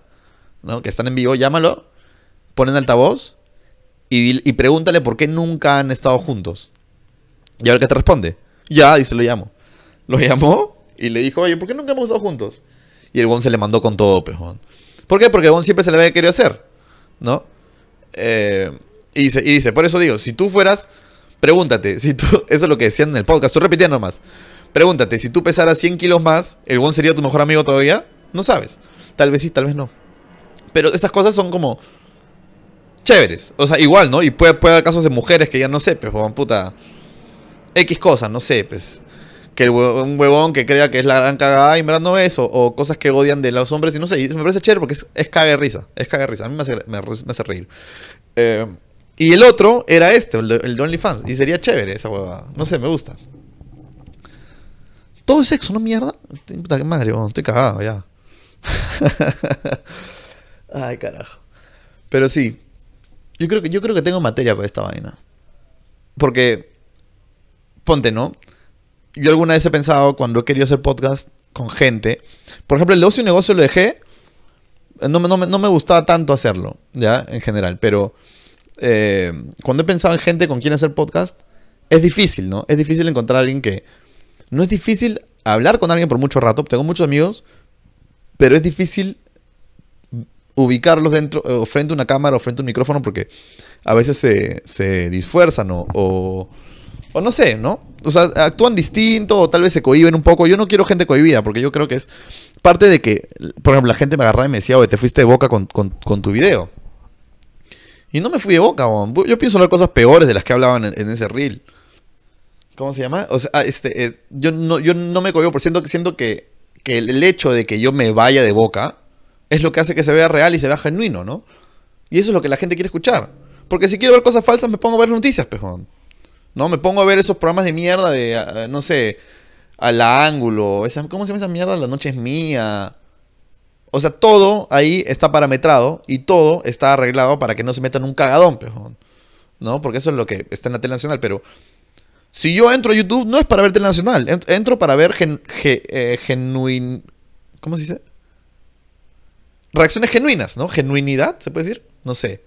¿no? Que están en vivo, llámalo. pon en altavoz y, y pregúntale por qué nunca han estado juntos. Y a ver qué te responde. Ya, dice, lo llamo. Lo llamó y le dijo, oye, ¿por qué nunca hemos estado juntos? Y el bon se le mandó con todo, pejón. ¿Por qué? Porque el bon siempre se le había querido hacer, ¿no? Eh, y, dice, y dice, por eso digo, si tú fueras, pregúntate, si tú, eso es lo que decían en el podcast, estoy repitiendo nomás. Pregúntate, si tú pesaras 100 kilos más, ¿el bon sería tu mejor amigo todavía? No sabes. Tal vez sí, tal vez no. Pero esas cosas son como chéveres. O sea, igual, ¿no? Y puede, puede haber casos de mujeres que ya no sé, pues, puta. X cosas, no sé, pues. Que el hue- un huevón que crea que es la gran cagada y en verdad no es. O, cosas que odian de los hombres y no sé. Y me parece chévere porque es, es caga de risa. Es caga de risa. A mí me hace, me, hace reír. Eh, y el otro era este, el el de OnlyFans. Y sería chévere esa huevada. No sé, me gusta. Todo es sexo, ¿no mierda? Puta que madre, huevón, estoy cagado ya. Ay, carajo. Pero sí. Yo creo que yo creo que tengo materia para esta vaina. Porque ponte, ¿no? Yo alguna vez he pensado cuando he querido hacer podcast con gente, por ejemplo, el de ocio y negocio lo dejé no, no, no me gustaba tanto hacerlo, ya, en general, pero eh, cuando he pensado en gente con quien hacer podcast, es difícil, ¿no? Es difícil encontrar a alguien que... No es difícil hablar con alguien por mucho rato, tengo muchos amigos, pero es difícil ubicarlos dentro, o frente a una cámara o frente a un micrófono porque a veces se, se disfuerzan o, o no sé, ¿no? O sea, actúan distinto o tal vez se cohiben un poco. Yo no quiero gente cohibida porque yo creo que es parte de que, por ejemplo, la gente me agarraba y me decía, oye, te fuiste de boca con, con- tu video. Y no me fui de boca, yo pienso hablar cosas peores de las que hablaban en, ese reel. ¿Cómo se llama? O sea, ah, este, eh, yo, no, yo no me cohibo, por siento, siento que, que el, el hecho de que yo me vaya de boca es lo que hace que se vea real y se vea genuino, ¿no? Y eso es lo que la gente quiere escuchar. Porque si quiero ver cosas falsas, me pongo a ver noticias, pejón. ¿No? Me pongo a ver esos programas de mierda de, ah, no sé, a la ángulo. Esa, ¿Cómo se llama esa mierda? La noche es mía. O sea, todo ahí está parametrado y todo está arreglado para que no se metan un cagadón. ¿No? Porque eso es lo que está en la tele nacional, pero si yo entro a YouTube, no es para ver tele nacional. Ent- Entro para ver gen, ge- eh, genuin... ¿Cómo se dice? Reacciones genuinas, ¿no? Genuinidad, ¿se puede decir? No sé.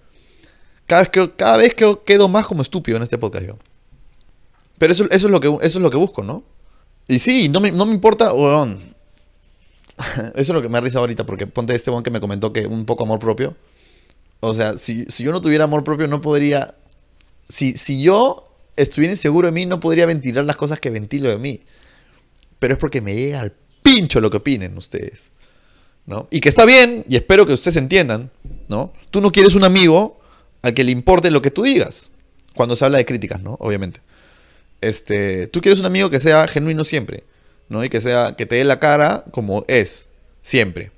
Cada vez que, cada vez que quedo más como estúpido en este podcast yo. Pero eso, eso, es, lo que, eso es lo que busco, ¿no? Y sí, no me, no me importa, weón. Eso es lo que me da risa ahorita, porque ponte este weón que me comentó que un poco amor propio. O sea, si, si yo no tuviera amor propio, no podría. Si, si yo estuviera inseguro de mí, no podría ventilar las cosas que ventilo de mí. Pero es porque me llega al pincho lo que opinen ustedes. ¿no? Y que está bien, y espero que ustedes entiendan, ¿no? Tú no quieres un amigo al que le importe lo que tú digas. Cuando se habla de críticas, ¿no? Obviamente. Este, tú quieres un amigo que sea genuino siempre, ¿no? Y que sea, que te dé la cara como es, siempre.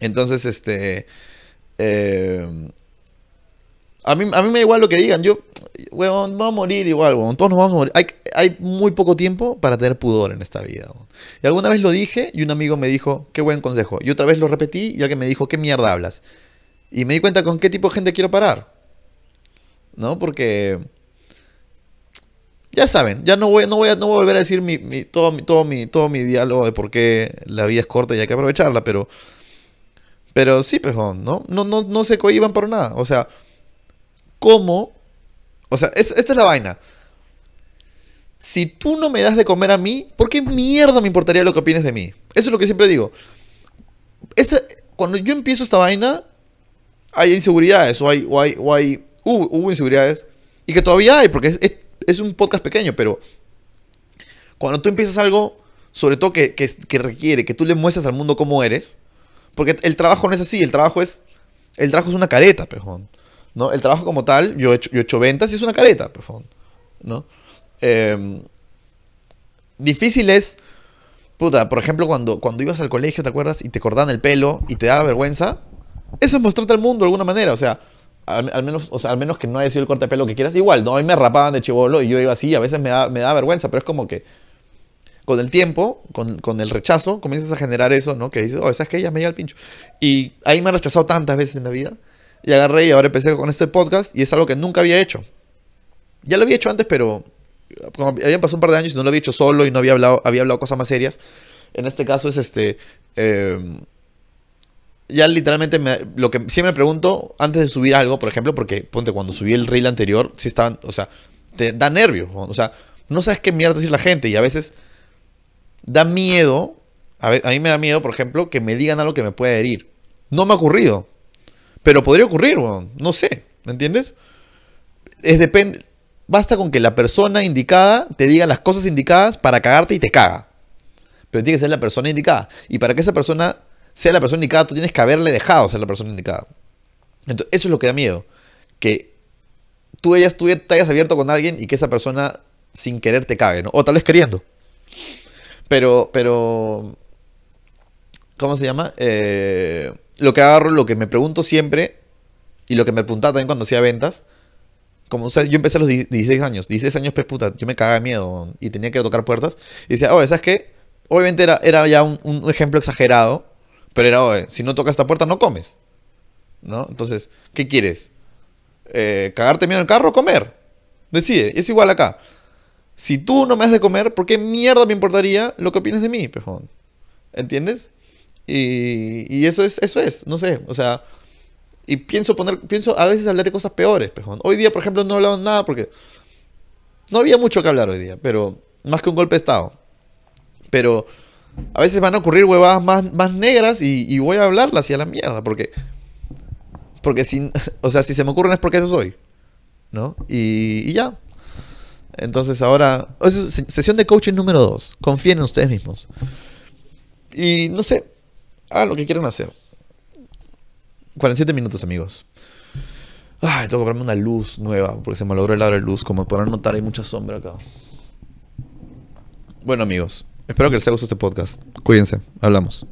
Entonces, este. eh, a, mí, a mí me da igual lo que digan. Yo, weón, vamos a morir igual, weón. Todos nos vamos a morir. Hay, hay muy poco tiempo para tener pudor en esta vida, weón. Y alguna vez lo dije y un amigo me dijo, qué buen consejo. Y otra vez lo repetí y alguien me dijo, qué mierda hablas. Y me di cuenta con qué tipo de gente quiero parar. ¿No? Porque. Ya saben, ya no voy, no voy, a, no voy a volver a decir mi, mi- todo, mi, todo, mi, todo mi diálogo de por qué la vida es corta y hay que aprovecharla, pero. Pero sí, pejón, ¿no? No, no, no se cohiban por nada. O sea, ¿cómo? O sea, es- esta es la vaina. Si tú no me das de comer a mí, ¿por qué mierda me importaría lo que opines de mí? Eso es lo que siempre digo. Esta- cuando yo empiezo esta vaina, hay inseguridades o hay, o hay, o hay hubo, inseguridades y que todavía hay porque es- es un podcast pequeño, pero cuando tú empiezas algo, sobre todo que, que, requiere que tú le muestres al mundo cómo eres, porque el trabajo no es así, el trabajo es el trabajo es una careta, pejón, ¿no? El trabajo como tal, yo he hecho, yo he hecho ventas y es una careta, pejón, ¿no? Eh, difícil es Puta, por ejemplo, cuando, cuando ibas al colegio, ¿te acuerdas? Y te cortaban el pelo y te daba vergüenza. Eso es mostrarte al mundo de alguna manera. O sea, al, menos, o sea, al menos que no haya sido el corte de pelo que quieras. Igual, ¿no? A mí me rapaban de chivolo y yo iba así. A veces me da, me da vergüenza, pero es como que con el tiempo, con, con el rechazo, comienzas a generar eso, ¿no? Que dices, oh, ¿sabes que Ella me llega al pincho. Y ahí me han rechazado tantas veces en la vida. Y agarré y ahora empecé con este podcast y es algo que nunca había hecho. Ya lo había hecho antes, pero como habían pasado un par de años y no lo había hecho solo y no había hablado, había hablado cosas más serias. En este caso es este. eh, ya literalmente me- lo que siempre me pregunto antes de subir algo, por ejemplo, porque ponte cuando subí el reel anterior, sí estaban, o sea, te da nervios, o sea, no sabes qué mierda decir la gente y a veces da miedo, a, mí me da miedo, por ejemplo, que me digan algo que me pueda herir. No me ha ocurrido, pero podría ocurrir, no sé, ¿me entiendes? Es depende, basta con que la persona indicada te diga las cosas indicadas para cagarte y te caga. Pero tiene que ser la persona indicada. Y para que esa persona sea la persona indicada, tú tienes que haberle dejado ser la persona indicada. Entonces, eso es lo que da miedo. Que tú, tú te hayas abierto con alguien y que esa persona sin querer te cague, ¿no? O tal vez queriendo. Pero, pero... ¿Cómo se llama? Eh, lo que agarro, lo que me pregunto siempre, y lo que me preguntaba también cuando hacía ventas, como yo empecé a los 10 16 años, 16 años, pues puta, yo me cagaba de miedo y tenía que tocar puertas. Y decía, oye, ¿sabes qué? Obviamente era, era ya un ejemplo exagerado, pero era, oye, si no tocas esta puerta no comes. ¿No? Entonces, ¿qué quieres? Eh, ¿Cagarte miedo en el carro o comer? Decide, es igual acá. Si tú no me has de comer, ¿por qué mierda me importaría lo que opines de mí, pejón? ¿Entiendes? Y, y eso es, eso es, no sé, o sea, y pienso poner, pienso a veces hablar de cosas peores, pejón. Hoy día, por ejemplo, no he hablado nada porque no había mucho que hablar hoy día, pero más que un golpe de estado. Pero a veces van a ocurrir huevadas más, más negras y, voy a hablarlas y a la mierda, porque porque si, o sea, si se me ocurren es porque eso soy, ¿no? Y, ya. Entonces ahora, sesión de coaching número 2. Confíen en ustedes mismos. Y no sé, hagan lo que quieran hacer. 47 minutos, amigos. Ay, tengo que comprarme una luz nueva porque se me logró el aro de luz. Como podrán notar, hay mucha sombra acá. Bueno, amigos, espero que les haya gustado este podcast. Cuídense, hablamos.